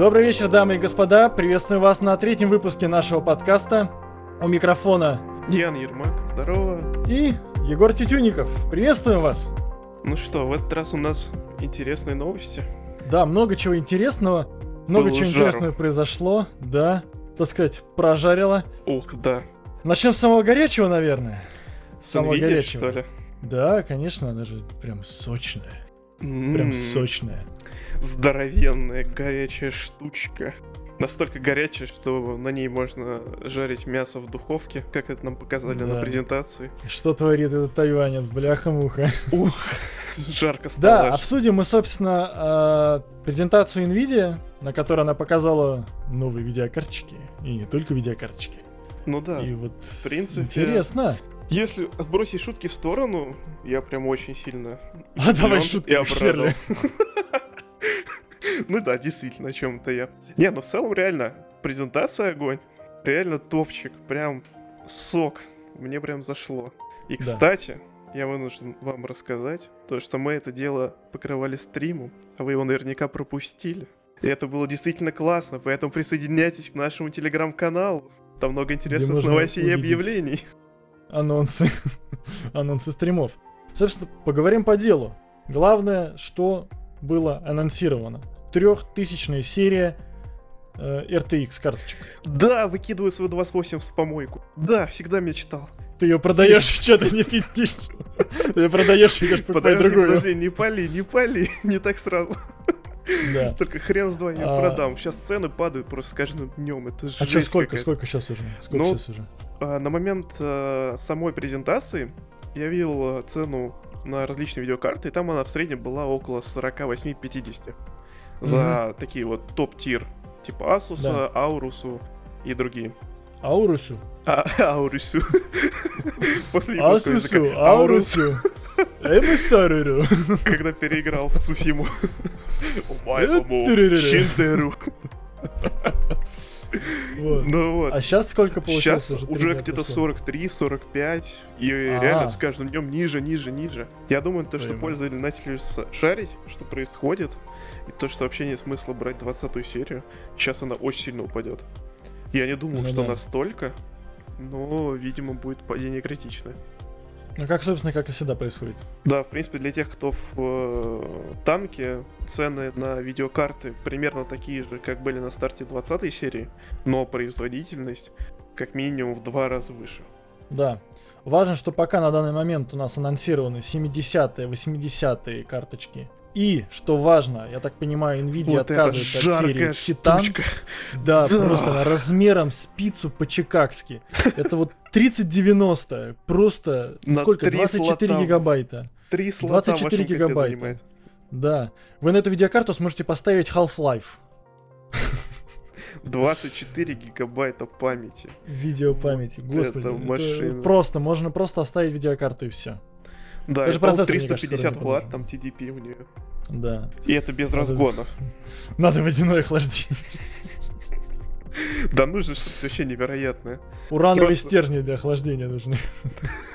Добрый вечер, дамы и господа. Приветствую вас на третьем выпуске нашего подкаста. У микрофона Ян Ермак, здорово. и Егор Тютюников. Приветствуем вас. Ну что, в этот раз у нас интересные новости. Да, много чего интересного. Много Было чего жару. интересного произошло. Да, так сказать, прожарило. Ух, да. Начнем с самого горячего, наверное. С Самого Nvidia, горячего. что ли? Да, конечно, она же прям сочная. Прям М, сочная. Здоровенная горячая штучка. Настолько горячая, что на ней можно жарить мясо в духовке, как это нам показали Да. на презентации. Что творит этот тайванец, бляха-муха. Ух, жарко стало. Да, обсудим мы, собственно, э, презентацию NVIDIA, на которой она показала новые видеокарточки. И не только видеокарточки. Ну да. И вот принципе, интересно. Если отбросить шутки в сторону, я прям очень сильно А давай шутки и. Ну да, действительно, о чем-то я. Не, ну в целом реально, презентация огонь. Реально топчик, прям сок. Мне прям зашло. И, кстати, я вынужден вам рассказать, то, что мы это дело покрывали стримом, а вы его наверняка пропустили. И это было действительно классно, поэтому присоединяйтесь к нашему телеграм-каналу. Там много интересных новостей и объявлений. Анонсы. Анонсы стримов. Собственно, поговорим по делу. Главное, что было анонсировано. Трехтысячная серия э, RTX карточек. Да, выкидываю свою 28 в помойку. Да, всегда мечтал. Ты ее продаешь, что ты не пиздишь. Ты ее продаешь, идешь покупать Подожди, другую. подожди, не пали, не пали, не так сразу. Да. Только хрен с я А. продам. Сейчас цены падают просто с каждым днем. Это А что, сколько, сколько сейчас уже? Сколько Ну, сейчас уже? А, На момент э, самой презентации я видел э, цену на различные видеокарты, и там она в среднем была около 48-50 за такие вот топ-тир, типа Asus, Да. Aurus и другие. Аурусу? А, Аурусу. После Асусу. Аурусу. Эмиссареру. когда переиграл в Цусиму. Шиндеру. Вот. Ну вот. А сейчас сколько получилось? Сейчас уже где-то прошло? 43-45, и А. реально с каждым днем ниже, ниже, ниже. Я думаю, то, что пользователи начали шарить, что происходит, и то, что вообще нет смысла брать 20 серию, сейчас она очень сильно упадет. Я не думал, Ну что да. настолько, но, видимо, будет падение критичное. Ну как, собственно, как и всегда происходит. Да, в принципе, для тех, кто в э, танке, цены на видеокарты примерно такие же, как были на старте 20 серии, но производительность как минимум в два раза выше. Да. Важно, что пока на данный момент у нас анонсированы 70-е, 80-е карточки. И, что важно, я так понимаю, Nvidia вот это отказывается от серии штучка. Да, Да. просто она размером с пиццу по-чикагски. Это вот 3090, просто На сколько? три 24 слота. гигабайта. Три слота 24 вашим капец гигабайта. занимает. Да. Вы на эту видеокарту сможете поставить Half-Life. 24 гигабайта памяти. Видеопамяти. Господи. это это машина. просто, можно просто оставить видеокарту и все. Да, Даже процессор, мне кажется, 350 скоро не ватт, там TDP у нее. Да. И это без Надо- разгонов. Надо водяное охлаждение. Да нужно что-то вообще невероятное. Урановые Просто- стержни для охлаждения нужны.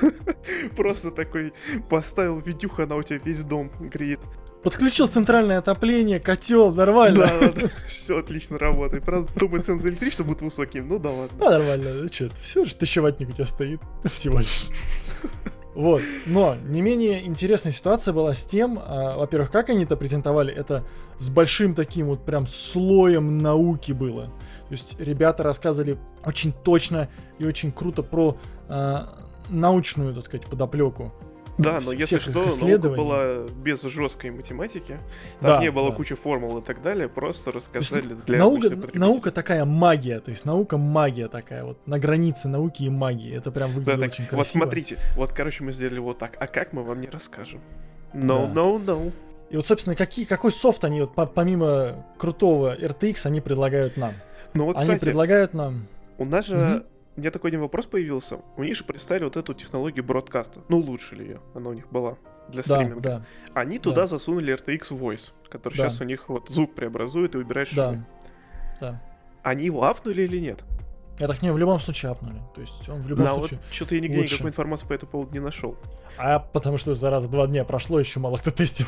Просто такой поставил видюха, она у тебя весь дом греет. Подключил центральное отопление, котел, нормально. Да, да, все отлично работает. Правда, думаю, цены за электричество будут высокими. Ну да ладно. Да, нормально. Ну что, все же тысячеватник у тебя стоит. Всего лишь. Вот. Но не менее интересная ситуация была с тем, а, во-первых, как они это презентовали, это с большим таким вот прям слоем науки было. То есть ребята рассказывали очень точно и очень круто про а, научную, так сказать, подоплеку. Да, но если что, наука была без жесткой математики. Да, Там не было да. кучи формул и так далее, просто То есть рассказали для наука, наука такая магия, то есть наука магия такая вот на границе науки и магии. Это прям Да, выглядит так, очень красиво. вот смотрите, вот, короче, мы сделали вот так. А как мы вам не расскажем? No, Да. no, no. И вот, собственно, какие, какой софт они, вот, по- помимо крутого RTX, они предлагают нам? Ну вот, они кстати, предлагают нам... у нас же... У меня такой один вопрос появился. У них же представили вот эту технологию бродкаста. Ну, лучше ли ее? Она у них была для Да, стриминга. да, Они туда Да. засунули RTX Voice, который Да. сейчас у них вот звук преобразует и выбирает да, шумы. да. Они его апнули или нет? Я так не в любом случае апнули. То есть он в любом Да, вот случае... что-то я нигде лучше. никакой информации по этому поводу не нашел. А потому что, зараза, два дня прошло, еще мало кто тестил.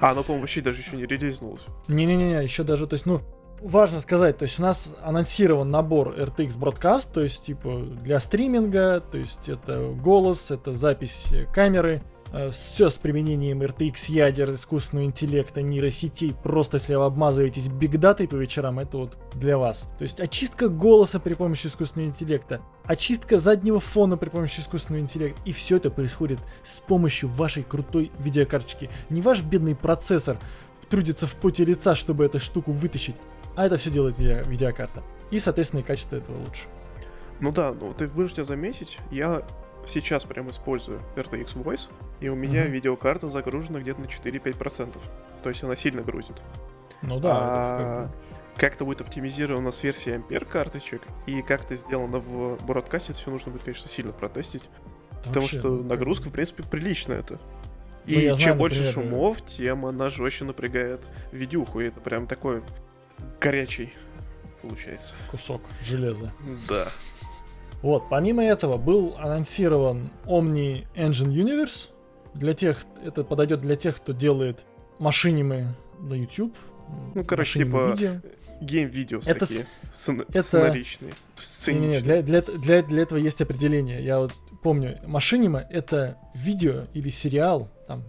А, оно, по-моему, вообще даже еще не релизнулось. Не-не-не, еще даже, то есть, ну, важно сказать, то есть у нас анонсирован набор RTX Broadcast, то есть типа для стриминга, то есть это голос, это запись камеры, э, все с применением RTX ядер, искусственного интеллекта, нейросетей. Просто если вы обмазываетесь бигдатой по вечерам, это вот для вас. То есть очистка голоса при помощи искусственного интеллекта, очистка заднего фона при помощи искусственного интеллекта. И все это происходит с помощью вашей крутой видеокарточки. Не ваш бедный процессор трудится в поте лица, чтобы эту штуку вытащить, а это все делает видео- видеокарта. И, соответственно, и качество этого лучше. Ну да, ну ты вынужден заметить, я сейчас прям использую RTX Voice, и у меня Мгм. видеокарта загружена где-то на 4-5%. То есть она сильно грузит. Ну да, А, это как бы- Как это будет оптимизировано с версией Ampere карточек, и как это сделано в бродкасте, все нужно будет, конечно, сильно протестить. Потому вообще, что ну, нагрузка, в принципе, приличная это. Ну, И я чем знаю, больше например, шумов, тем она жестче напрягает видюху. И это прям такой горячий получается. кусок железа. Да. Вот, помимо этого был анонсирован Omni Engine Universe. Для тех, это подойдет для тех, кто делает машинимы на YouTube. Ну, короче, типа, видео. Гейм-видео Это всякие. Сцен- это- Сценаричные. Сценичные. для, для, для, для этого есть определение. Я вот помню, машинима это видео или сериал, там,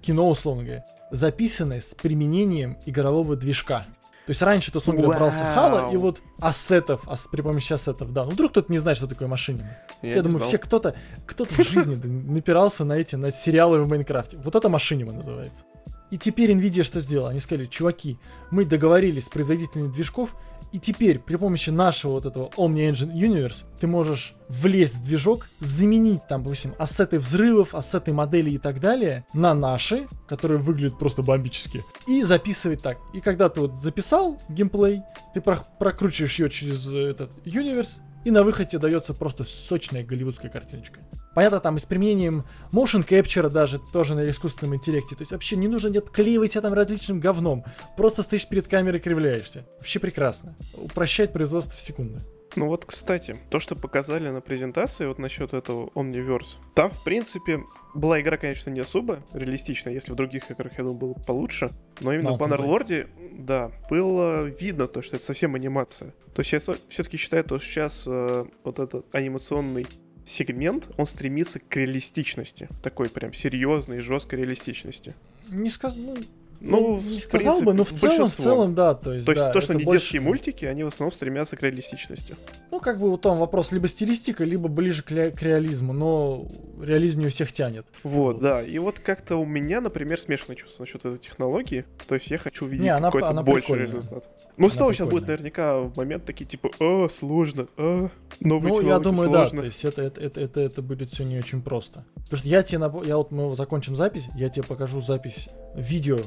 кино, условно говоря, записанное с применением игрового движка. То есть раньше, то, условно говоря, брался. Хала и вот ассетов, ас- при помощи ассетов, да. Ну, вдруг кто-то не знает, что такое машинима. Я, Я, думаю, знал. все кто-то, кто-то в жизни напирался на эти, на сериалы в Майнкрафте. Вот это машинима называется. И теперь Nvidia что сделала? Они сказали, чуваки, мы договорились с производителями движков, и теперь при помощи нашего вот этого Omni Engine Universe ты можешь влезть в движок, заменить там, допустим, ассеты взрывов, ассеты моделей и так далее на наши, которые выглядят просто бомбически, и записывать так. И когда ты вот записал геймплей, ты про- прокручиваешь ее через э, этот Universe, и на выходе дается просто сочная голливудская картиночка. Понятно, там и с применением motion capture даже, тоже на искусственном интеллекте. То есть вообще не нужно не обклеивать себя там различным говном. Просто стоишь перед камерой и кривляешься. Вообще прекрасно. Упрощает производство в секунды. Ну вот, кстати, то, что показали на презентации вот насчет этого Omniverse, там, в принципе, была игра, конечно, не особо реалистичная, если в других играх, я думаю, было получше, но именно в Mountain Bannerlord, да, было видно то, что это совсем анимация. То есть я все-таки считаю, что сейчас э, вот этот анимационный сегмент, он стремится к реалистичности, такой прям серьезной, жесткой реалистичности. Не сказ... ну, Ну, не в сказал бы, принципе, но в целом, в целом, да. То есть, То есть да, то, что не больше- детские мультики, они в основном стремятся к реалистичности. Как бы вот там вопрос либо стилистика, либо ближе к, к реализму, но реализм не у всех тянет. Вот, да. И вот как-то у меня, например, смешанное чувство насчет этой технологии. То есть я хочу увидеть какой-то она больший прикольная. результат. Ну, снова сейчас будет прикольная. наверняка в момент такие типа, а, сложно, а, новые Ну, я думаю, да, сложно. то есть это, это, это, это, это будет все не очень просто. Потому что я тебе, нап- я вот мы закончим запись, я тебе покажу запись видео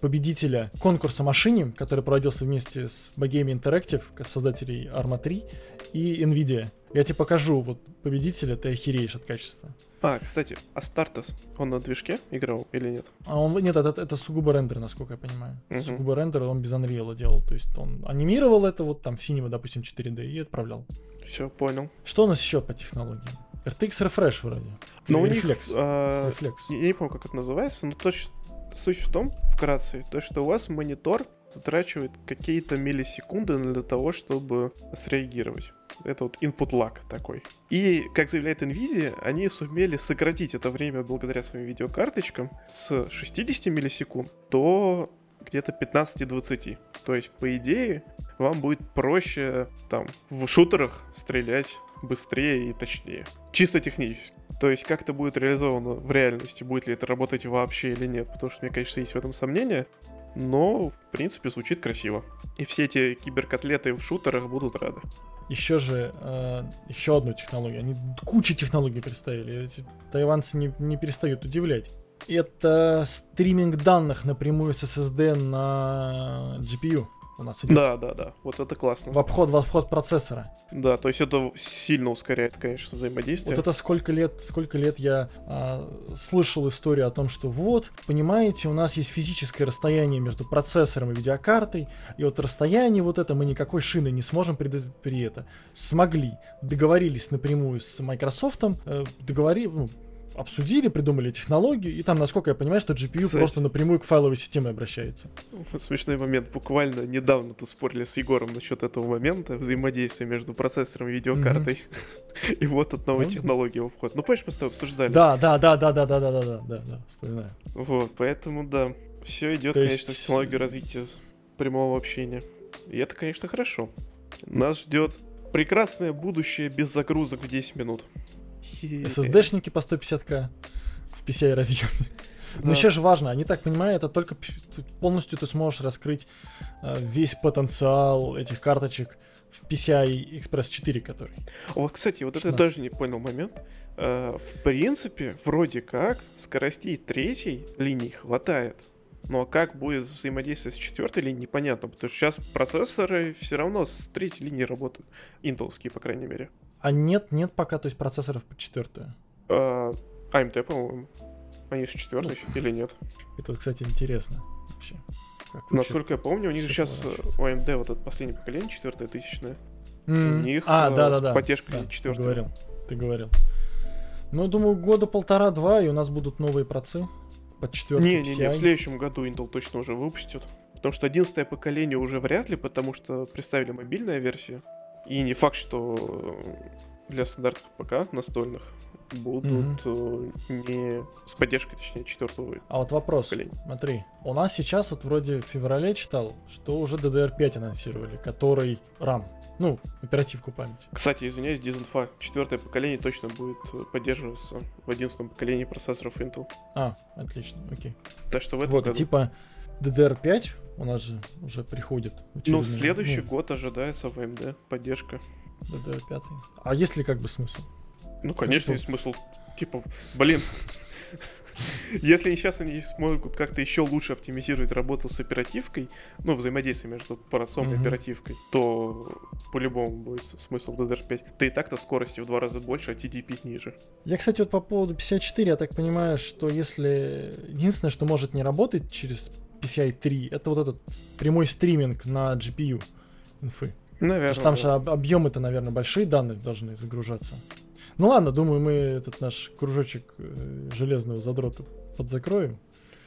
победителя конкурса машиним, который проводился вместе с Bogame Interactive, создателей Arma 3 и Nvidia. Я тебе покажу вот победителя, ты охереешь от качества. А, кстати, Астартес, он на движке играл или нет? А он, нет, это, это сугубо рендер, насколько я понимаю. Мгм. Сугубо рендер, он без Unreal делал. То есть он анимировал это вот там в синема, допустим, 4D и отправлял. Все, понял. Что у нас еще по технологии? RTX Refresh вроде. Но у Или них, Reflex. а, Reflex. я не помню, как это называется, но точно суть в том, вкратце, то, что у вас монитор затрачивает какие-то миллисекунды для того, чтобы среагировать. Это вот input lag такой. И, как заявляет Nvidia, они сумели сократить это время благодаря своим видеокарточкам с 60 миллисекунд до где-то 15-20. То есть, по идее, вам будет проще там в шутерах стрелять быстрее и точнее. Чисто технически. То есть, как это будет реализовано в реальности, будет ли это работать вообще или нет, потому что у меня, конечно, есть в этом сомнения, но, в принципе, звучит красиво. И все эти киберкотлеты в шутерах будут рады. Еще же, э, еще одну технологию. Они кучу технологий представили. Эти тайванцы не, не перестают удивлять. Это стриминг данных напрямую с SSD на GPU. У нас идет Да, да, да, вот это классно. в обход, в обход процессора. Да, то есть это сильно ускоряет, конечно, взаимодействие. Вот это сколько лет, сколько лет я а, слышал историю о том, что вот, понимаете, у нас есть физическое расстояние между процессором и видеокартой, и вот расстояние вот это мы никакой шины не сможем при, при это. Смогли, договорились напрямую с Microsoft, э, договори, ну, обсудили, придумали технологию, и там, насколько я понимаю, что GPU Кстати. просто напрямую к файловой системе обращается. Смешной момент. Буквально недавно тут спорили с Егором насчет этого момента взаимодействия между процессором и видеокартой. И вот тут новая Ну, технология в вход. Ну, помнишь, мы с тобой обсуждали? Да, да, да, да, да, да, да, да, да, да, да, вспоминаю. Вот, поэтому да. Все идет, конечно, в технологию развития прямого общения. И это, конечно, хорошо. Нас ждет прекрасное будущее без загрузок в 10 минут. SSD-шники по 150к в PCI разъеме. Но еще же важно, они так понимаю, это только полностью ты сможешь раскрыть э, весь потенциал этих карточек в PCI Express 4, который. Вот, кстати, вот это я 16. тоже не понял момент. Э, В принципе, вроде как, скоростей третьей линии хватает. Но как будет взаимодействие с четвертой линией, непонятно, потому что сейчас процессоры все равно с третьей линии работают. Интелские, по крайней мере. А нет, нет пока, то есть процессоров по четвертую. А, AMD, по-моему, они с четвертой или нет? Это, кстати, интересно вообще. Как Насколько я помню, у них сейчас у AMD вот это последнее поколение, четвертое тысячное. М, у них, а, э, да, да, да. поддержкой да, Ты четвёртой. говорил, ты говорил. Ну, думаю, года полтора-два, и у нас будут новые процы под четвертый Не-не-не, в PCI. следующем году Intel точно уже выпустит. Потому что 11 поколение уже вряд ли, потому что представили мобильная версия. И не факт, что для стандартных ПК настольных будут э, не с поддержкой, точнее, четвертого. А вот вопрос, поколения. смотри, у нас сейчас вот вроде в феврале читал, что уже DDR5 анонсировали, который RAM, ну, оперативку памяти. Кстати, извиняюсь, дизинфа. Четвертое поколение точно будет э, поддерживаться в 11 поколении процессоров Intel. А, отлично, окей. Так что в этом Вот, году. типа DDR5 у нас же уже приходит. Ну, в следующий ну, год ожидается в AMD поддержка. DDR5. А есть ли как бы смысл? Ну, конечно, есть смысл. Типа, блин. Если сейчас они смогут как-то еще лучше оптимизировать работу с оперативкой, ну, взаимодействие между парасом и оперативкой, то по-любому будет смысл DDR5. Да и так-то скорости в два раза больше, а TDP ниже. Я, кстати, вот по поводу 54, я так понимаю, что если... Единственное, что может не работать через PCI 3, это вот этот прямой стриминг на GPU инфы. Потому Наверное. что там же об- объемы-то, наверное, большие данные должны загружаться. Ну ладно, думаю, мы этот наш кружочек э, железного задрота подзакроем.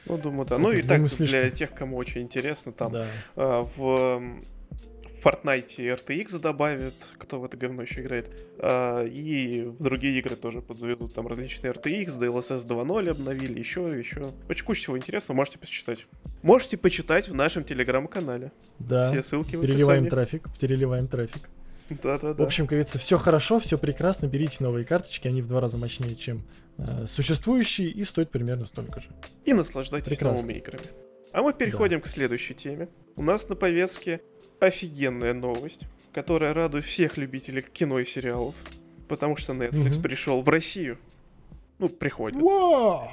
Ну, думаю, да. Ну и так, для слишком. тех, кому очень интересно, там Да. а, в м, Fortnite RTX добавят, кто в это говно еще играет, а, и в другие игры тоже подзаведут там различные RTX, DLSS 2.0 обновили, еще, еще. Очень куча всего интересного, можете почитать. Можете почитать в нашем телеграм-канале. Да. Все ссылки в Переливаем описании. трафик, переливаем трафик. Да-да-да. В общем, как говорится, все хорошо, все прекрасно. Берите новые карточки, они в два раза мощнее, чем э, существующие, и стоят примерно столько же. И наслаждайтесь Прекрасно. новыми играми. А мы переходим к следующей теме. У нас на повестке офигенная новость, которая радует всех любителей кино и сериалов. Потому что Netflix Мгм. пришел в Россию. Ну, приходит. Вау!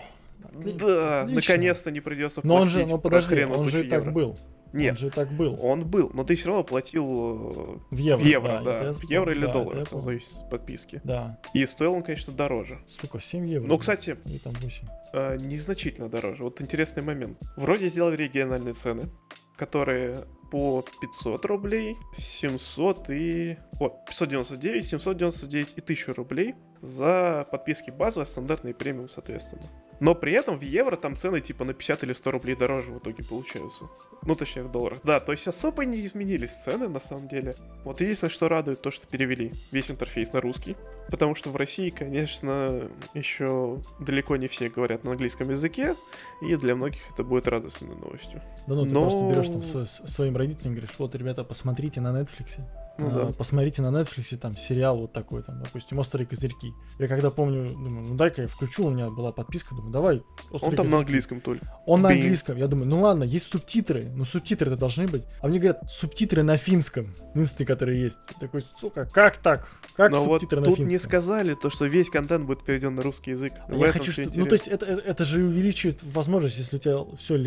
Да, наконец-то не придется Но он же, платить ну подожди, он же и так евро. был. Нет, Он же так был. он был, но ты все равно платил э, В евро. в евро, да. я В евро или да, долларах, это зависит от подписки. Да. И стоил он, конечно, дороже. Сука, 7 евро. Но, кстати, Или там 8. э, незначительно дороже. Вот интересный момент. Вроде сделали региональные цены, которые по 500 рублей, 700 и... О, 599, 799 и 1000 рублей за подписки базовые, стандартные премиум, соответственно. Но при этом в евро там цены типа на 50 или 100 рублей дороже в итоге получаются. Ну, точнее, в долларах. Да, то есть особо не изменились цены, на самом деле. Вот единственное, что радует, то, что перевели весь интерфейс на русский. Потому что в России, конечно, еще далеко не все говорят на английском языке, и для многих это будет радостной новостью. Да ну, ты Но- просто берешь там со- своим родителям и говоришь, вот, ребята, посмотрите на Netflix. Ну а, да. Посмотрите на Netflix там сериал вот такой, там, допустим, «Острые козырьки». Я когда помню, думаю, ну дай-ка я включу, у меня была подписка, думаю, давай, «Острые Он там на козырьки». английском только. Он на Блин. английском. Я думаю, ну ладно, есть субтитры. Ну субтитры-то должны быть. А мне говорят, субтитры на финском. Единственные, которые есть. Я такой, сука, как так? Как Но вот субтитры на тут финском? не сказали то, что весь контент будет переведен на русский язык. А В Я хочу, что... Ну, то есть это, это, это же увеличивает возможность, если у тебя все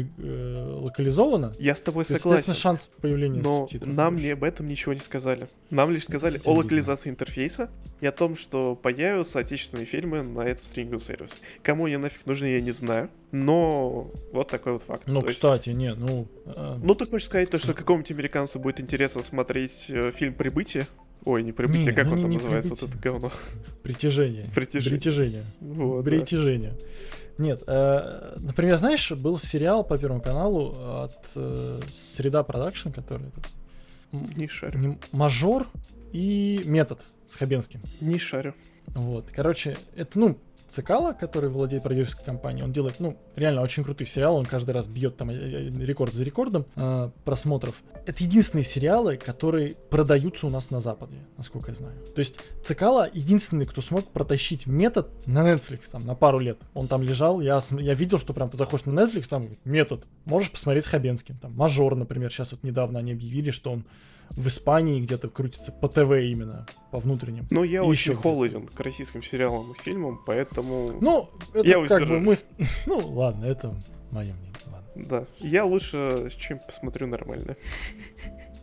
локализовано. Я с тобой то, согласен. шанс появления Но субтитров. нам не об этом ничего не сказали. Нам лишь сказали о локализации интерфейса и о том, что появятся отечественные фильмы на этом стриминговом сервисе. Кому они нафиг нужны, я не знаю. Но вот такой вот факт. Ну, То есть- кстати, не, ну... э, Ну, ты хочешь сказать то, что какому-нибудь американцу будет интересно смотреть э, фильм «Прибытие» Ой, не прибытие, Не, как ну он не- там не называется, вот прибытие. это говно. Притяжение. Притяжение. Притяжение. Вот, да. Притяжение. Нет, э, например, знаешь, был сериал по Первому каналу от э, Среда Продакшн, который Не шарю. Мажор и Метод с Хабенским. Не шарю. Вот. Короче, это, ну, Цикало, который владеет продюсерской компанией, он делает, ну, реально очень крутый сериал, он каждый раз бьет там э, э, рекорд за рекордом э, просмотров. Это единственные сериалы, которые продаются у нас на Западе, насколько я знаю. То есть Цикало единственный, кто смог протащить метод на Netflix там на пару лет. Он там лежал, я, я видел, что прям ты заходишь на Netflix, там метод, можешь посмотреть с Хабенским. Там Мажор, например, сейчас вот недавно они объявили, что он в Испании где-то крутится по ТВ именно, по внутренним. Ну, я И очень ещё холоден к российским сериалам и фильмам, поэтому... Ну, это Я как бы мы... Ну, ладно, это мое мнение. Ладно. Да. Я лучше с чем посмотрю нормально.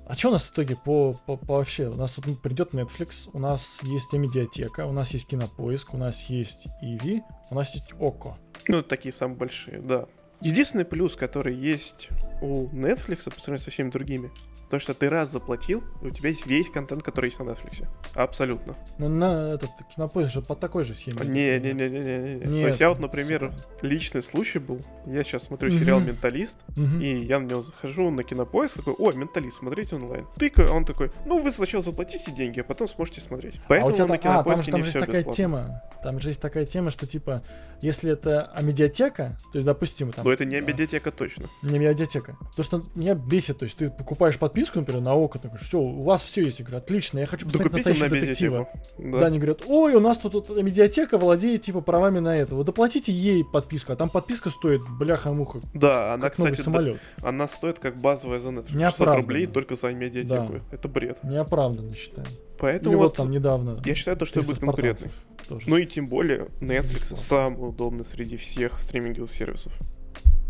А что у нас в итоге по, по, по вообще? У нас вот придет Netflix, у нас есть медиатека, у нас есть кинопоиск, у нас есть Иви, у нас есть Око. Ну, такие самые большие, да. Единственный плюс, который есть у Netflix по сравнению со всеми другими, то, что ты раз заплатил, и у тебя есть весь контент, который есть на Netflix. Абсолютно. Ну, на этот кинопоиск же по такой же схеме. Не-не-не-не-не. То есть я вот, например, сука. личный случай был. Я сейчас смотрю Мгм. сериал «Менталист», Мгм. и я на него захожу на кинопоиск, такой, ой, «Менталист», смотрите онлайн. Тыкаю, а он такой, ну, вы сначала заплатите деньги, а потом сможете смотреть. а у Поэтому тебя на там, а, там же, кинопоиске там не же все есть такая бесплатно. тема. Там же есть такая тема, что типа, если это а медиатека, то есть, допустим, там. Но это не а, медиатека точно. Не медиатека. То, что меня бесит, то есть ты покупаешь подписку, например, на ОКО, такой, все, у вас все есть. Говорю, отлично, я хочу посмотреть Докупите на настоящего детектива. медиатеку. Да. они говорят, ой, у нас тут, вот медиатека владеет типа правами на это. Вот доплатите ей подписку, а там подписка стоит, бляха-муха, Да, она, как кстати, да, самолет. она стоит как базовая за Netflix. 600 Неоправданно. рублей только за медиатеку. Это бред. Неоправданно, считаю. Поэтому Или вот вот там недавно. я считаю, то, что 300 будет конкурентный. тоже. Ну и тем более Netflix самый удобный среди всех стриминговых сервисов.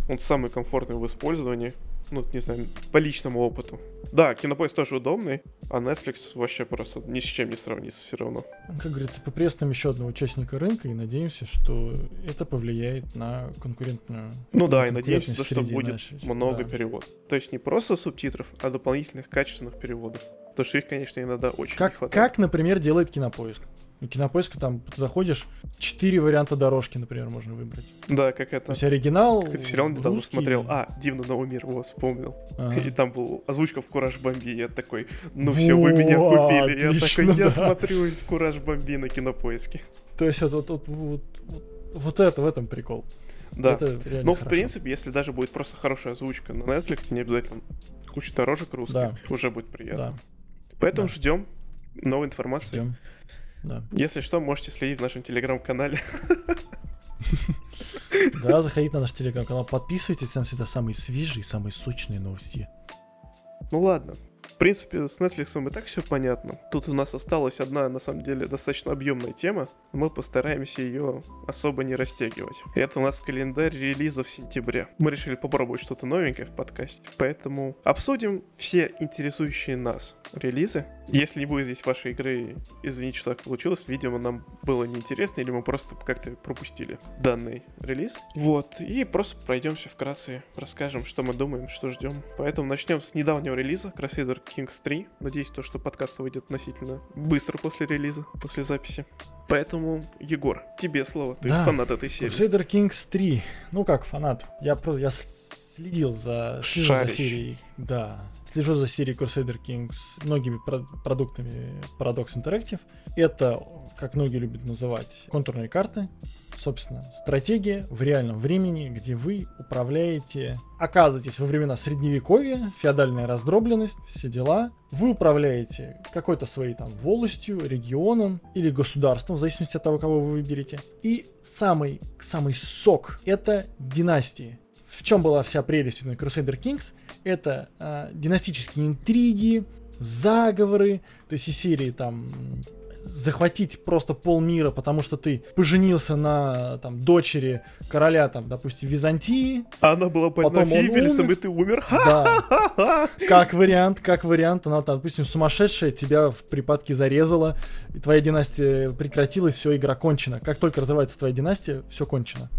Он самый комфортный в использовании. Ну, не знаю, по личному опыту. Да, Кинопоиск тоже удобный, а Netflix вообще просто ни с чем не сравнится все равно. Как говорится, поприветствуем еще одного участника рынка и надеемся, что это повлияет на конкурентную. Ну да, и то, что будет нашей. много Да. переводов. То есть не просто субтитров, а дополнительных качественных переводов. Потому что их, конечно, иногда очень не Как, хватает. как, например, делает кинопоиск. У кинопоиска там ты заходишь, четыре варианта дорожки, например, можно выбрать. Да, как То это. есть оригинал. Какой-то сериал недавно русский. смотрел. А, Дивный новый мир, его вспомнил. Ага. И там был озвучка в Кураж Бомби. Я такой, ну все, вы меня купили. Я такой, я да. смотрю в Кураж Бомби на кинопоиске. То есть вот, вот, вот, вот, вот- это, в этом прикол. Да. Это реально Ну, в хорошо. принципе, если даже будет просто хорошая озвучка на Netflix, не обязательно куча дорожек русских, Да. уже будет приятно. Да, Поэтому Да. ждем новой информации. ждем. Да. Если что, можете следить в нашем телеграм-канале. да, заходите на наш телеграм-канал, подписывайтесь, там всегда самые свежие, самые сочные новости. Ну ладно. В принципе, с Netflix и так все понятно. Тут у нас осталась одна, на самом деле, достаточно объемная тема. Мы постараемся ее особо не растягивать. Это у нас календарь релизов сентября. Мы решили попробовать что-то новенькое в подкасте. Поэтому обсудим все интересующие нас релизы. Если не будет здесь вашей игры, извините, что так получилось. Видимо, нам было неинтересно, или мы просто как-то пропустили данный релиз. Вот. И просто пройдемся вкратце, расскажем, что мы думаем, что ждем. Поэтому начнем с недавнего релиза Crusader Kings 3. Надеюсь, то, что подкаст выйдет относительно быстро после релиза, после записи. Поэтому, Егор, тебе слово. Ты Да. фанат этой серии. Crusader Kings 3. Ну как, фанат. Я, я следил за, слежу за серией. Да. Слежу за серией Crusader Kings многими про- продуктами Paradox Interactive. Это, как многие любят называть, контурные карты. Собственно, стратегия в реальном времени, где вы управляете, оказываетесь во времена средневековья, феодальная раздробленность, все дела. Вы управляете какой-то своей там волостью, регионом или государством, в зависимости от того, кого вы выберете. И самый, самый сок — это династии. В чем была вся прелесть Crusader Kings? Это а, династические интриги, заговоры, то есть из серии там захватить просто полмира, потому что ты поженился на там дочери короля там, допустим, Византии. Она была Потом умер. и ты умер. Да, как вариант, как вариант, она там, допустим, сумасшедшая тебя в припадке зарезала, и твоя династия прекратилась, все, игра кончена. Как только развивается твоя династия, все кончено.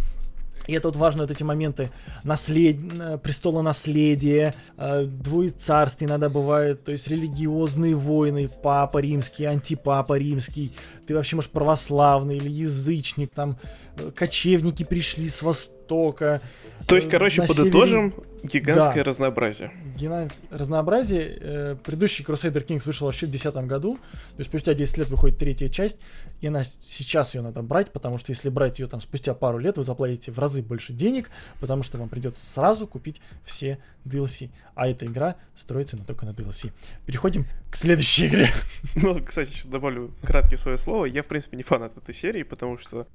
И это вот важно, вот эти моменты. Наслед... э, престола наследия, э, двуецарствий иногда бывает, то есть религиозные войны, папа римский, антипапа римский, ты вообще, может, православный или язычник, там, э, кочевники пришли с востока. То есть, э, короче, на подытожим, гигантское Да. разнообразие. Гена- разнообразие. Э, Предыдущий Crusader Kings вышел вообще в 2010 году. То есть спустя 10 лет выходит третья часть. И она, сейчас ее надо брать, потому что если брать ее там спустя пару лет, вы заплатите в разы больше денег, потому что вам придется сразу купить все DLC. А эта игра строится на, только на DLC. Переходим к следующей игре. Ну, кстати, еще добавлю краткое свое слово. Я, в принципе, не фанат этой серии, потому что,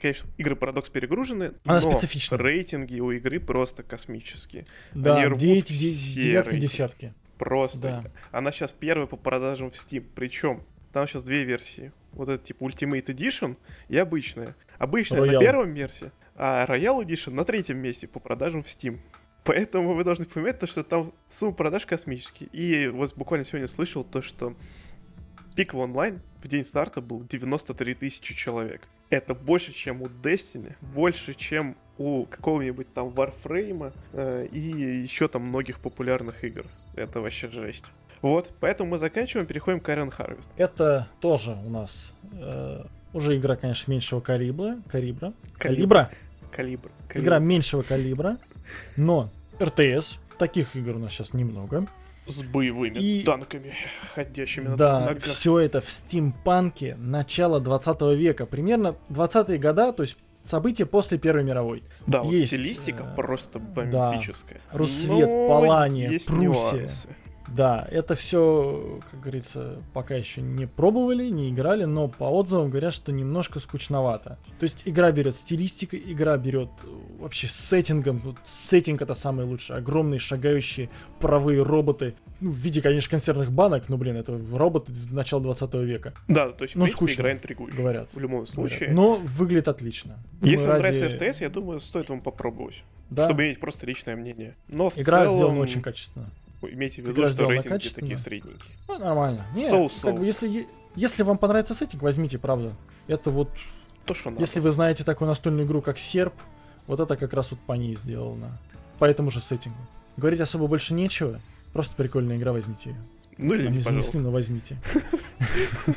конечно, игры Парадокс перегружены, Она но специфична. рейтинги у игры просто космические. Да, рвут девять- все де- девятки, рейтинги. десятки. Просто. Да. Она сейчас первая по продажам в Steam. Причем там сейчас две версии. Вот это типа Ultimate Edition и обычная. Обычная на Royal. первом версии, а Royal Edition на третьем месте по продажам в Steam. Поэтому вы должны понимать, то, что там сумма продаж космические. И вот буквально сегодня слышал то, что пик в онлайн в день старта был 93 тысячи человек. Это больше, чем у Destiny, больше, чем у какого-нибудь там Warframe э, и еще там многих популярных игр. Это вообще жесть. Вот, поэтому мы заканчиваем, переходим к Iron Harvest. Это тоже у нас э, уже игра, конечно, меньшего калибра. Калибра. Калибр. Калибра. Калибр. Игра меньшего калибра, но РТС. Таких игр у нас сейчас немного. С боевыми И- танками, ходящими на Да, ногах. все это в стимпанке начала 20 века. Примерно 20-е года, то есть события после Первой мировой. Да, вот есть, стилистика э, просто да. бомбическая. Рассвет, Но Палания, есть Пруссия. нюансы. Да, это все, как говорится, пока еще не пробовали, не играли, но по отзывам говорят, что немножко скучновато. То есть игра берет стилистикой, игра берет э, вообще сеттингом. Вот сеттинг это самый лучший. Огромные шагающие паровые роботы. Ну, в виде, конечно, консервных банок, но, блин, это роботы начала 20 века, Да, то есть, в Ну, принципе, скучно, игра интригующая. говорят. В любом говорят. случае. Но выглядит отлично. Если вам ради- нравится RTS, я думаю, стоит вам попробовать. Да, Чтобы иметь просто личное мнение. Но в игра целом, сделана очень качественно. Имейте в виду, что рейтинги такие средненькие. Ну, нормально. Не, So-so. как бы, если, если вам понравится сеттинг, возьмите, правда. Это вот То, что надо. Если вы знаете такую настольную игру, как Серп, вот это как раз вот по ней сделано. По этому же сеттингу. Говорить особо больше нечего. Просто прикольная игра, возьмите ее. Ну или не, занесли, но возьмите.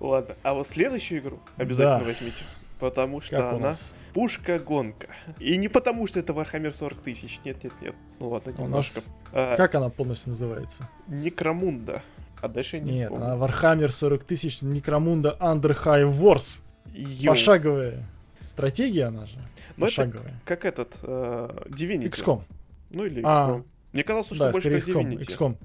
Ладно, а вот следующую игру обязательно возьмите. Потому что Как она пушка-гонка. И не потому, что это Warhammer 40 тысяч. Нет, нет, нет. Ну ладно, У немножко. нас- А, Как она полностью называется? Некромунда. А дальше я не Нет, вспомню. она Warhammer 40 тысяч, Некромунда Under High Wars. Йоу. Пошаговая стратегия она же. Ну, это Пошаговая. как этот, э, Divinity. XCOM. Ну или XCOM. А. Мне казалось, что Да, больше как XCOM. Divinity. XCOM.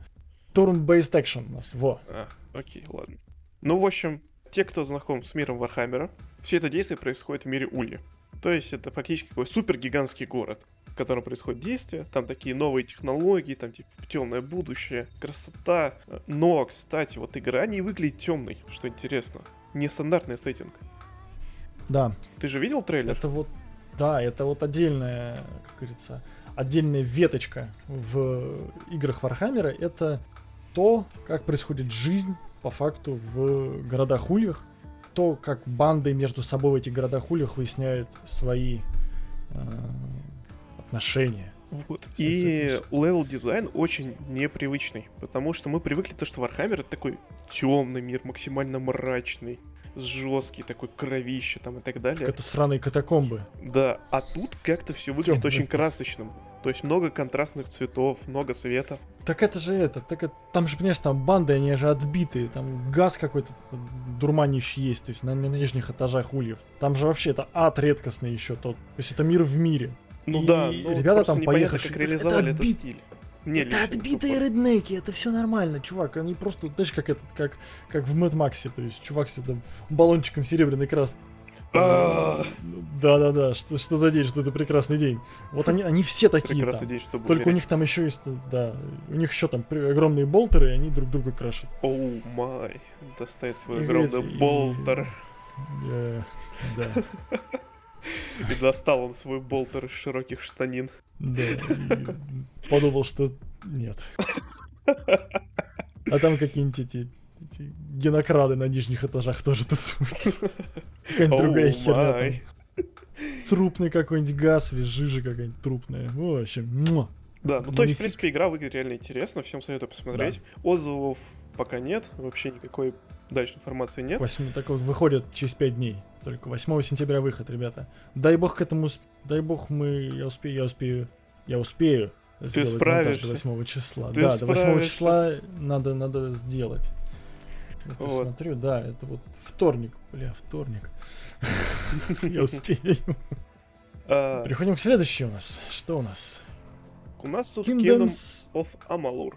Turn-based action у нас. Во. А, окей, ладно. Ну, в общем, те, кто знаком с миром Вархаммера, все это действие происходит в мире Улье. То есть это фактически такой супер гигантский город, в котором происходит действие. Там такие новые технологии, там типа темное будущее, красота. Но, кстати, вот игра не выглядит темной, что интересно. Нестандартный сеттинг. Да, Ты же видел трейлер? Это вот, да, это вот отдельная, как говорится, отдельная веточка в играх Вархаммера. Это то, как происходит жизнь по факту в городах-ульях. То, как банды между собой в этих городах-ульях выясняют свои э, отношения. Вот. И level design очень непривычный, потому что мы привыкли то, что Warhammer это такой темный мир, максимально мрачный, жесткий, такой кровище там и так далее. Как это сраные катакомбы. Да, а тут как-то все выглядит очень красочным. То есть много контрастных цветов, много света. Так это же это, так это, там же, понимаешь, там банды, они же отбитые, там газ какой-то дурманящий есть, то есть на, на нижних этажах ульев. Там же вообще это ад редкостный еще тот, то есть это мир в мире. Ну И да, ну, ребята там поехавшие, как «Это реализовали этот отбит- стиль. Мне это отбитые реднеки, это все нормально, чувак, они просто, знаешь, как этот, как, как в Mad Max, то есть чувак себе там баллончиком серебряный крас. А, Да-да-да, что, что за день, что за прекрасный день. Вот они, они все такие Прекрасный там. день, чтобы Только у них там еще есть, да, у них еще там огромные болтеры, и они друг друга крашат. Оу май. Достает свой И огромный болтер. Э, Да, И достал он свой болтер из широких штанин. Да. Подумал, что нет. А там какие-нибудь эти, эти генокрады на нижних этажах тоже тусуются. Какая-нибудь другая херня там. трупный какой-нибудь газ или жижа какая-нибудь трупная. Ну, вообще, муа. Да, ну то есть, в принципе, игра выглядит реально интересно, всем советую посмотреть. Отзывов пока нет, вообще никакой дальше информации нет. Восьми- так вот выходит через 5 дней. Только 8 сентября выход, ребята. Дай бог к этому... Дай бог мы... Я успею, я успею... Я успею сделать монтаж справишься. до 8 числа. Ты да, до 8 справишься. числа надо, надо сделать. Я Вот. смотрю, да, это вот вторник. Бля, вторник. Я успею. А, Переходим к следующей у нас. Что у нас? у нас тут Kingdom Kingdoms of Amalur.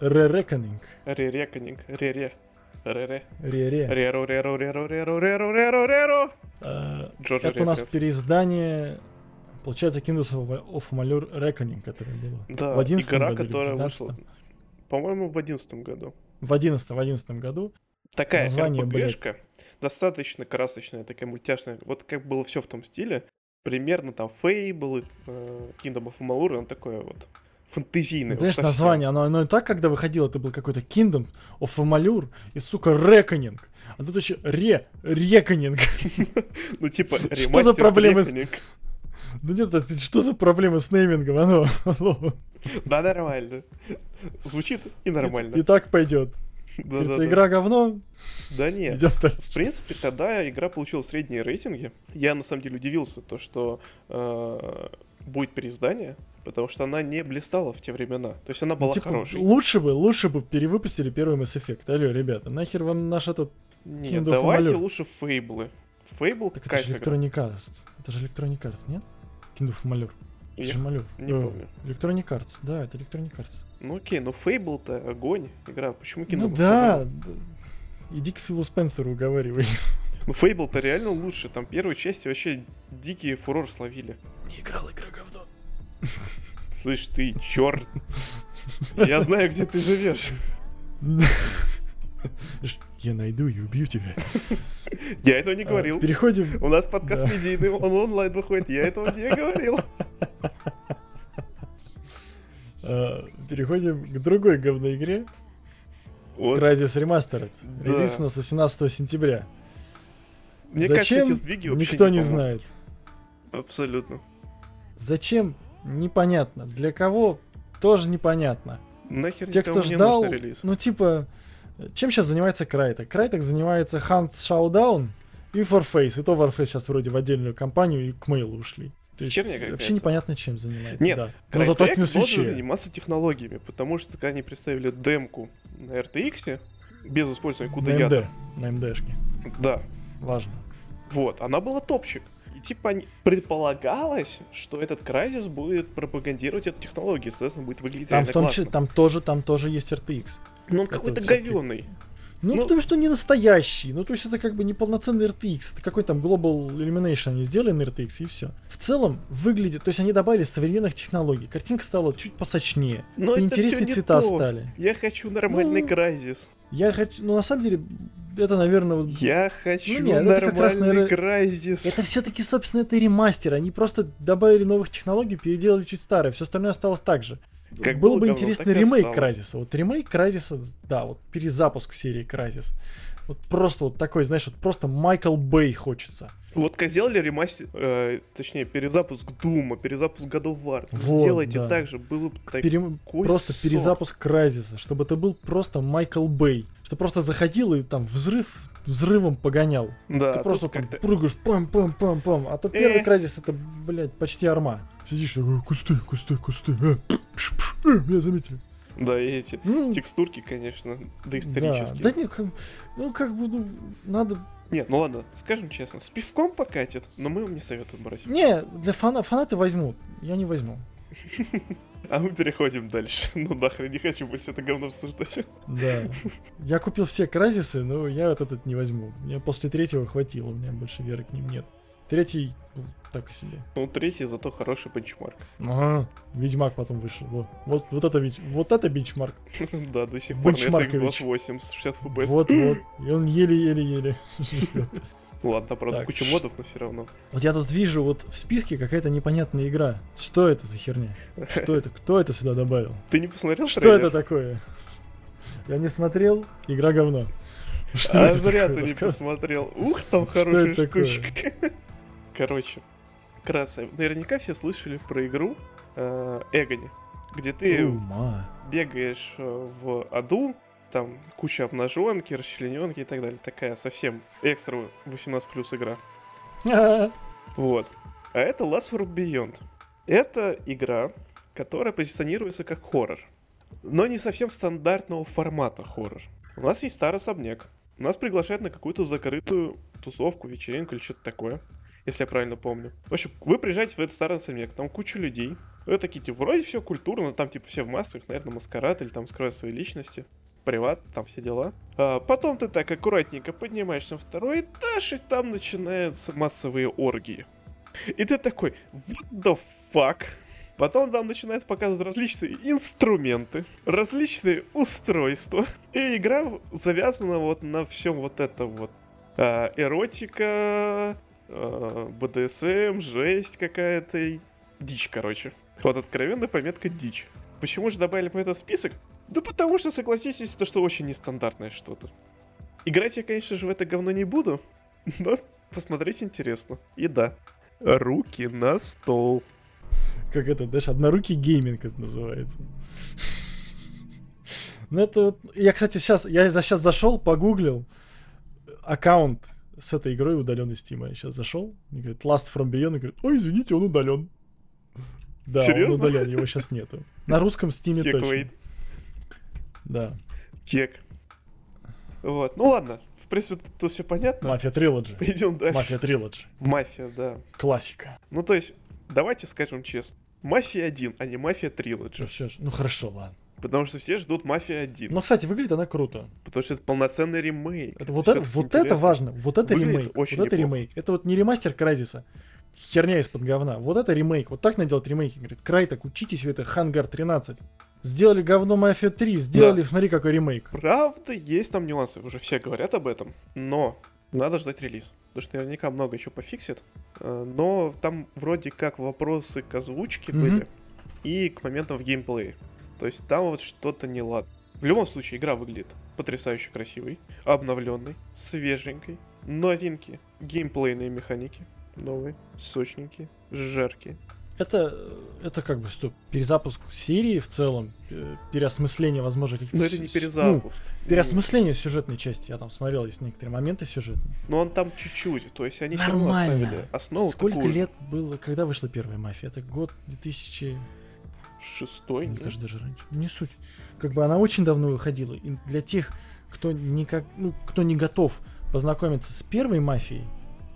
Re-Reckoning. Ре-реконинг, ре-ре. Ре-ре. Ре-Ре. Реру, реру, реру, реру, реру, реру, реру. А, Джорджа Это у нас переиздание, получается, Kingdoms of Amalur Reckoning, которое было. Да, в 11 игра, году которая 15 вышла, по-моему, в одиннадцатом году. В 11 в 11 году. Такая Название. РПГшка, достаточно красочная, такая мультяшная. Вот как было все в том стиле. Примерно там Fable, э, Kingdom of Amalur, он такое вот фэнтезийное. Знаешь, вот совсем. название, оно, оно и так, когда выходило, это был какой-то Kingdom of Amalur и, сука, Reckoning. А тут еще Ре, Reckoning. Ну типа Что за проблемы с-. Да нет, это что за проблемы с неймингом? Оно, алло. Да, нормально. Звучит и нормально. И так пойдет. Да, Говорится, да, да. игра говно, Да нет. идем дальше. В принципе, тогда игра получила средние рейтинги. Я на самом деле удивился, то, что э, будет переиздание, потому что она не блистала в те времена. То есть она была Типа, хорошей. лучше бы, лучше бы перевыпустили первый Mass Effect. Алло, ребята, нахер вам наш этот... Нет, Kingdom давайте Amalur. лучше Фейблы. Фейбл Так это же. Electronic Arts. Это же Electronic Arts, нет? Kingdom of Amalur. Это же Amalur. не Э, помню. Electronic Arts, да, это Electronic Arts. Ну окей, но Фейбл-то огонь игра. Почему Kingdom Ну of да, Amalur? да. Иди к Филу Спенсеру уговаривай. Ну Фейбл-то реально лучше. Там первые части вообще дикий фурор словили. Не играл игра говно. Слышь, ты черт. Я знаю, где ты живешь. Я найду и убью тебя. Я этого не А, говорил. Переходим. У нас подкаст медийный, он онлайн выходит. Я этого не говорил. а, Переходим к другой говной игре. Вот. Crysis Remastered. Да. Релиз у нас 18 сентября. Мне Зачем? кажется, эти сдвиги вообще Никто не знает. Абсолютно. Зачем? Непонятно. Для кого? Тоже непонятно. Нахер Те, кто ждал, ну типа, чем сейчас занимается Крайтек? Крайтек занимается Hunt Showdown и Warface. И то Warface сейчас вроде в отдельную компанию и к мейлу ушли. То есть вообще непонятно, чем занимается. Нет, да. Но зато не на должен заниматься технологиями, потому что когда они представили демку на RTX, без использования На МД. ядра, На МДшке. да, Важно. Вот, она была топчик. И типа предполагалось, что этот Crysis будет пропагандировать эту технологию, соответственно, будет выглядеть Там, в том классно. числе, там тоже, там тоже есть RTX. Но он это какой-то говёный. Ну, Ну- потому что не настоящий. Ну, то есть это как бы не полноценный RTX. Это какой там Global Illumination они сделали на RTX и все. В целом выглядит, то есть они добавили современных технологий. Картинка стала чуть посочнее. Но интереснее цвета то. стали. Я хочу нормальный Ну, Crysis. Я хочу, ну на самом деле, это, наверное, вот... Я хочу нет, ну это раз, нормальный наверное, Crysis. Это все-таки, собственно, это ремастер. Они просто добавили новых технологий, переделали чуть старое. Все остальное осталось так же. Как Был было бы говно, интересный так и ремейк. Кразиса. Вот ремейк Кразиса, да, вот перезапуск серии Кразис. Вот просто вот такой, знаешь, вот просто Майкл Бэй хочется. Вот как сделали ремастер, э, точнее, перезапуск Дума, перезапуск God of War. Вот, Сделайте да. так же, было бы так... Пере- Просто сок. перезапуск Кразиса, чтобы это был просто Майкл Бэй. Что просто заходил и там взрыв взрывом погонял. Да, Ты а просто там как-то... прыгаешь, пам-пам-пам-пам. А то первый Э. Кразис это, блядь, почти арма. Сидишь такой, кусты, кусты, кусты. э, пш, пш, э, меня заметили. Да, и эти Ну, текстурки, конечно, да, доисторические. да не, как, ну как бы, ну, надо... Нет, ну ладно, скажем честно, с пивком покатит, но мы вам не советуем брать. Не, для фана, фанаты возьмут, я не возьму. А мы переходим дальше. Ну нахрен, не хочу больше это говно обсуждать. Да. Я купил все Кразисы, но я вот этот не возьму. Мне после третьего хватило, у меня больше веры к ним нет. Третий был так себе. Ну, третий зато хороший бенчмарк. Ага. Ведьмак потом вышел. Вот, вот, вот это ведь, вот это бенчмарк. Да, до сих пор на. Xbox 8 с 60 FPS. Вот, вот. И он еле-еле-еле. Ладно, правда, Так, куча модов, но все равно. Вот я тут вижу вот в списке какая-то непонятная игра. Что это за херня? Что это? Кто это сюда добавил? Ты не посмотрел Что трейлер? это такое? Я не смотрел. Игра говно. Что а зря такое? ты не посмотрел. Ух, там хорошая штучка. Короче, вкратце. Наверняка все слышали про игру э, Эгони, где ты Ума. бегаешь э, в аду, там куча обнаженки, расчлененки и так далее. Такая совсем экстра 18 плюс игра. Вот. А это Last for Beyond. Это игра, которая позиционируется как хоррор. Но не совсем стандартного формата хоррор. У нас есть старый особняк. Нас приглашают на какую-то закрытую тусовку, вечеринку или что-то такое. Если я правильно помню. В общем, вы приезжаете в этот старый особняк, там куча людей. Вы такие, типа, вроде все культурно, там, типа, все в масках, наверное, маскарад или там скрывают свои личности. Приват, там все дела. А потом ты так аккуратненько поднимаешься на второй этаж, и там начинаются массовые оргии. И ты такой, what the fuck? Потом там начинают показывать различные инструменты, различные устройства. И игра завязана вот на всем вот это вот. А, эротика, БДСМ, жесть какая-то, дичь, короче. Вот откровенная пометка дичь. Почему же добавили в этот список? Да потому что, согласитесь, это что очень нестандартное что-то. Играть я, конечно же, в это говно не буду, но посмотреть интересно. И да, руки на стол. Как это, даже однорукий гейминг это называется. Ну это вот... Я, кстати, сейчас... Я сейчас зашел, погуглил аккаунт с этой игрой удаленный Steam. Я сейчас зашел, и говорит, Last From Beyond, и говорит, ой, извините, он удален. Да, Серьезно? он удален, его сейчас нету. На русском Кек точно. Вейт. Да. Кек. Вот, ну ладно. В принципе, тут, тут все понятно. Мафия Трилоджи. Пойдем дальше. Мафия Трилоджи. Мафия, да. Классика. Ну, то есть, давайте скажем честно. Мафия 1, а не Мафия Ну, Трилоджи. всё ж- ну хорошо, ладно. Потому что все ждут Мафия 1. Но, кстати, выглядит она круто. Потому что это полноценный ремейк. Это, вот это, вот это важно. Вот это Выглядит ремейк. очень вот это неплохо. ремейк. Это вот не ремастер Крайзиса. Херня из-под говна. Вот это ремейк. Вот так надо делать ремейки. Говорит, Край, так учитесь, все это Хангар 13. Сделали говно Мафия 3, сделали, смотри, какой ремейк. Правда, есть там нюансы, уже все говорят об этом, но надо ждать релиз. Потому что наверняка много еще пофиксит. Э, Но там вроде как вопросы к озвучке Мгм. были и к моментам в геймплее. То есть там вот что-то не лад. В любом случае, игра выглядит потрясающе красивой, обновленной, свеженькой, новинки, геймплейные механики, новые, сочненькие, жаркие. Это, это как бы что, перезапуск серии в целом, э, переосмысление, возможно, каких-то... Но это не перезапуск. Ну, переосмысление сюжетной части. Я там смотрел, есть некоторые моменты сюжетные. Но он там чуть-чуть, то есть они все равно Нормально. оставили основу Сколько лет было, когда вышла первая мафия? Это год 2000... Шестой, Мне кажется, даже раньше. Не суть. Как бы она очень давно выходила. И для тех, кто никак, ну, кто не готов познакомиться с первой мафией,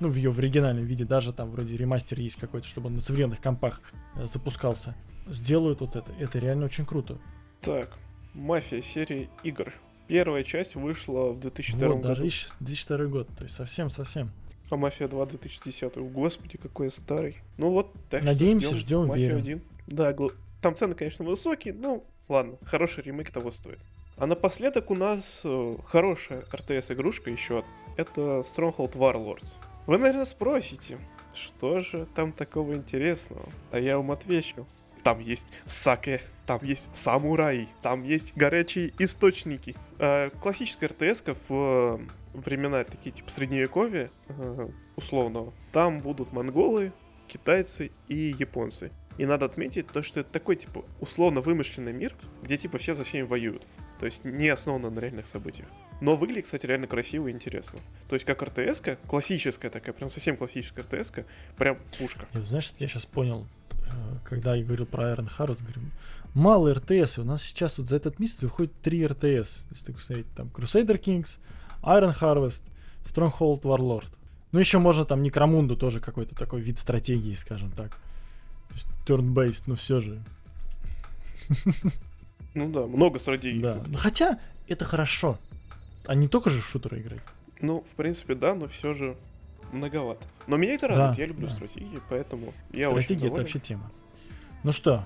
ну, в ее в оригинальном виде, даже там вроде ремастер есть какой-то, чтобы он на современных компах э, запускался, сделают вот это. Это реально очень круто. Так, Мафия серия игр. Первая часть вышла в 2002 вот, даже году, ищ- 2002 год, то есть совсем-совсем. а Мафия 2 2010. О, Господи, какой я старый. Ну вот, так что Надеемся, ждем, Мафию верим. 1. Да, гл- там цены, конечно, высокие, но ладно, хороший ремейк того стоит. А напоследок у нас э, хорошая RTS-игрушка еще. Это Stronghold Warlords. Вы, наверное, спросите, что же там такого интересного? А я вам отвечу. Там есть саке, там есть самураи, там есть горячие источники. Э, классическая РТС в времена такие типа средневековья, э, условного, там будут монголы, китайцы и японцы. И надо отметить то, что это такой, типа, условно вымышленный мир, где, типа, все за всеми воюют. То есть не основано на реальных событиях. Но выглядит, кстати, реально красиво и интересно. То есть как РТС, классическая такая, прям совсем классическая РТС, прям пушка. И знаешь, я сейчас понял, э, когда я говорил про Iron Harvest, говорю, мало РТС, у нас сейчас вот за этот месяц выходит три РТС. Если так посмотреть, там Crusader Kings, Iron Harvest, Stronghold Warlord. Ну, еще можно там Некромунду тоже какой-то такой вид стратегии, скажем так. Turn-based, но все же. Ну да, много стратегий. Да. Ну, хотя, это хорошо. А не только же в шутеры играть. Ну, в принципе, да, но все же многовато. Но меня это Да, радует, я люблю да. стратегии, поэтому я очень Стратегия это доволен. вообще тема. Ну что,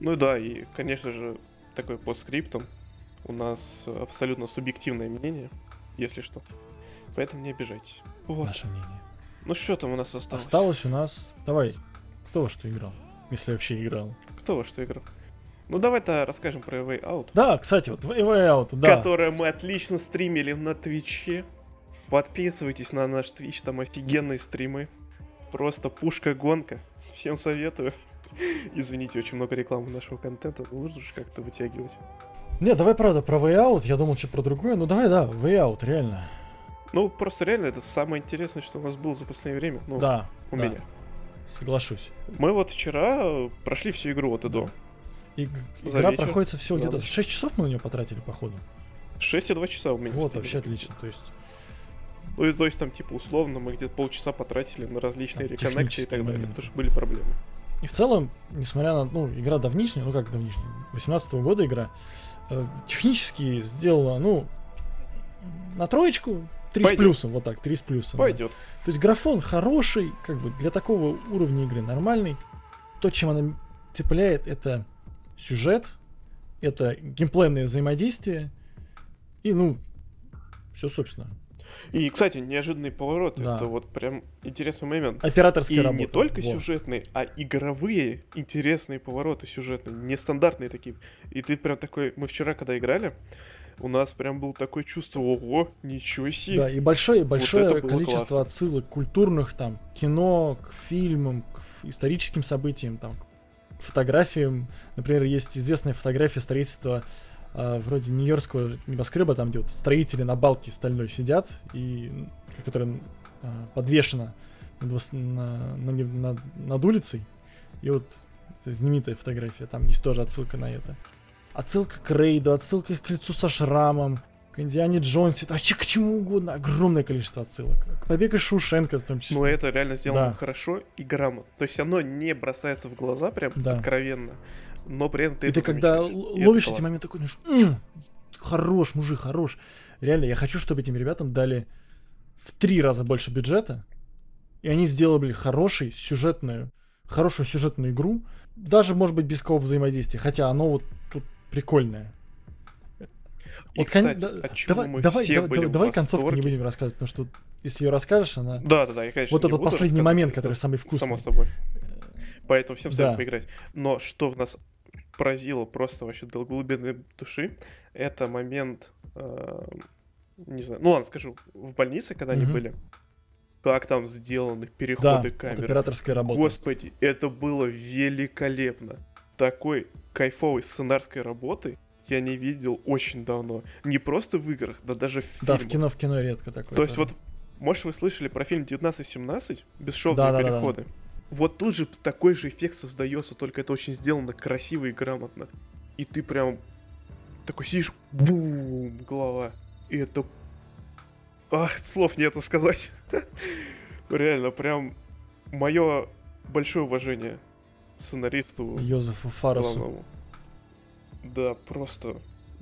Ну да, и, конечно же, такой по скриптам у нас абсолютно субъективное мнение, если что. Поэтому не обижайтесь. Вот. наше мнение. Ну что там у нас осталось? Осталось у нас... Давай, кто во что играл? Если вообще играл. Кто во что играл? Ну давай-то расскажем про A Way Out, Да, кстати, вот Way Way Out, да. которое мы отлично стримили на Твиче. Подписывайтесь на наш Твич, там офигенные стримы. Просто пушка-гонка. Всем советую. Извините, очень много рекламы нашего контента, но нужно же как-то вытягивать. Не, давай правда про Way Out, я думал что про другое, ну давай, да, Way Out, реально. Ну, просто реально, это самое интересное, что у нас было за последнее время. Ну, да, у да. меня. Соглашусь. Мы вот вчера прошли всю игру от и до. И, игра вечер. проходится всего где-то ночь. 6 часов мы на нее потратили, походу. 6,2 часа у меня. Вот, вообще отлично. То есть Ну, и то есть там, типа, условно, мы где-то полчаса потратили на различные Там реконнекты и так далее, моменты. потому что были проблемы. И в целом, несмотря на, ну, игра давнишняя, ну как давнишняя, 18 года игра, э, технически сделала, ну, на троечку, 3 с плюсом, вот так, 3 с плюсом. да. Пойдет. То есть графон хороший, как бы для такого уровня игры нормальный. То, чем она цепляет, это сюжет, это геймплейное взаимодействие и, ну, все, собственно. И, кстати, неожиданный поворот. Да. Это вот прям интересный момент. Операторская И работа. не только вот. сюжетные, а игровые интересные повороты сюжетные, нестандартные такие. И ты прям такой, мы вчера когда играли, у нас прям было такое чувство, ого, ничего себе. Да, и большое, большое было количество классно. отсылок культурных, там, кино, к фильмам, к историческим событиям, там, к фотографиям. Например, есть известная фотография строительства а, вроде нью-йоркского небоскреба, там, где вот строители на балке стальной сидят, и которая а, подвешена над, на- на не- над- улицей. И вот знаменитая фотография, там есть тоже отсылка на это. Отсылка к Рейду, отсылка к лицу со шрамом, к Индиане Джонсе, вообще к чему угодно. Огромное количество отсылок. К побег из Шушенко в том числе. Но это реально сделано Да. хорошо и грамотно. То есть оно не бросается в глаза прям Да. откровенно, но при этом ты и ты это когда замечаешь. л- И это ловишь эти классно. моменты, такой, «М, хорош, мужик, хорош. Реально, я хочу, чтобы этим ребятам дали в три раза больше бюджета, и они сделали хороший сюжетную, хорошую сюжетную игру, даже, может быть, без кого взаимодействия, хотя оно вот тут прикольное. И, Вот, кстати, да- от чего давай, мы давай, все давай, были давай концовку не будем рассказывать, потому что если ее расскажешь, она... Да, да, да, я, конечно, вот этот последний момент, это который самый вкусный. Само собой. Поэтому всем советую Да. поиграть. Но что в нас поразило просто вообще до глубины души, это момент, э, не знаю, ну ладно, скажу, в больнице, когда они Мгм. были, как там сделаны Да, переходы вот камер. операторская работа. Господи, это было великолепно. Такой кайфовой сценарской работы я не видел очень давно. Не просто в играх, да даже в Да, фильмах. в кино, в кино редко такое. То есть вот, может, вы слышали про фильм 1917? Бесшовные Да-да-да-да. переходы. Вот тут же такой же эффект создается, только это очень сделано красиво и грамотно. И ты прям такой сидишь, бум, голова. И это... Ах, слов нету сказать. Реально, прям мое большое уважение сценаристу Йозефу Фарасу. главному. Да, просто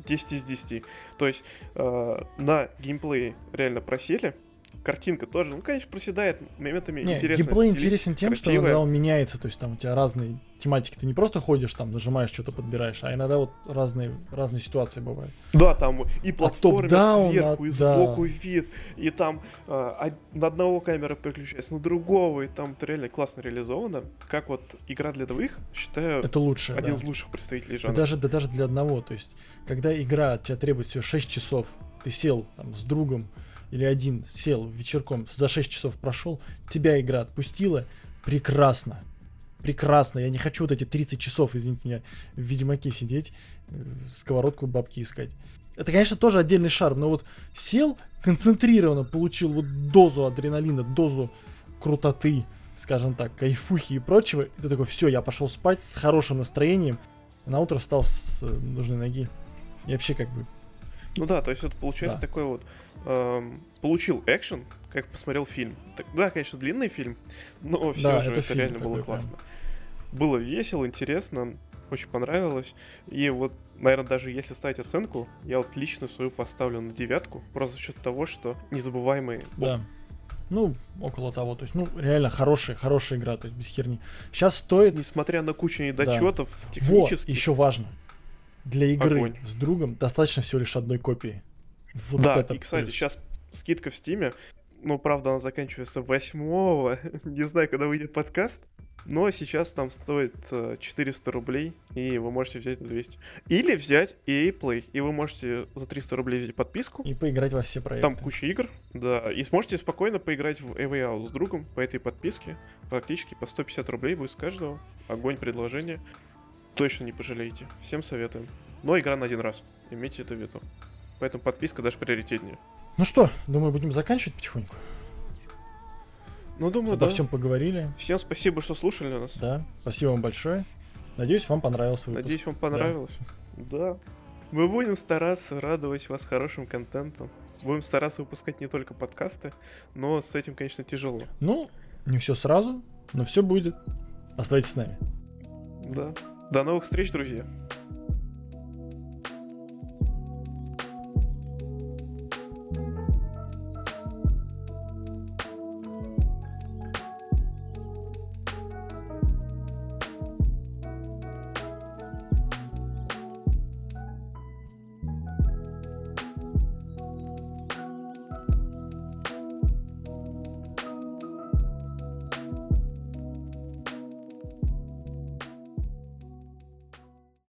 10 из 10. То есть э, на геймплее реально просели. Картинка тоже, ну, конечно, проседает моментами Не, интересно. геймплей интересен тем, что красивая. иногда он меняется, то есть там у тебя разные тематики. Ты не просто ходишь там, нажимаешь, что-то подбираешь, а иногда вот разные, разные ситуации бывают. Да, там и платформер топ-даун, сверху, а- и да. сбоку вид, и там э, на одного камера переключается, на другого, и там это реально классно реализовано. Как вот игра для двоих, считаю, Это лучше. один да. из лучших представителей Да жанра. даже, да даже для одного. То есть, когда игра от тебя требует всего 6 часов, ты сел там, с другом или один, сел вечерком, за 6 часов прошел, тебя игра отпустила, прекрасно. Прекрасно. Я не хочу вот эти 30 часов, извините меня, в Ведьмаке сидеть, э, сковородку бабки искать. Это, конечно, тоже отдельный шарм, но вот сел, концентрированно получил вот дозу адреналина, дозу крутоты, скажем так, кайфухи и прочего, и ты такой, все, я пошел спать с хорошим настроением, на утро встал с э, нужной ноги. И вообще как бы... Ну да, то есть это получается Да. такой вот эм, получил экшен, как посмотрел фильм. Так, да, конечно, длинный фильм, но все Да, же это это, реально было такой прям. классно. Было весело, интересно, очень понравилось. И вот, наверное, даже если ставить оценку, я вот личную свою поставлю на девятку, просто за счет того, что незабываемый Да. Ну, около того. То есть, ну, реально хорошая, хорошая игра, то есть без херни. Сейчас стоит... Несмотря на кучу недочетов Вот, технических. еще важно. Для игры Огонь. с другом достаточно всего лишь одной копии. Вот да, и, кстати, плюс. сейчас скидка в Стиме. Ну, правда, она заканчивается 8 Не знаю, когда выйдет подкаст. Но сейчас там стоит 400 э, рублей, и вы можете взять на 200. Или взять EA Play, и вы можете за 300 рублей взять подписку. И поиграть во все проекты. Там куча игр, да. И сможете спокойно поиграть в A Way Out с другом по этой подписке. Практически по 150 рублей будет с каждого. Огонь предложение. Точно не пожалеете. Всем советуем. Но игра на один раз. Имейте это в виду. Поэтому подписка даже приоритетнее. Ну что, думаю, будем заканчивать потихоньку. Ну, думаю, Обо да. всем поговорили. Всем спасибо, что слушали нас. Да, спасибо вам большое. Надеюсь, вам понравился выпуск. Надеюсь, вам понравилось. Да. да. Мы будем стараться радовать вас хорошим контентом. Будем стараться выпускать не только подкасты, но с этим, конечно, тяжело. Ну, не все сразу, но все будет. Оставайтесь с нами. Да. До новых встреч, друзья.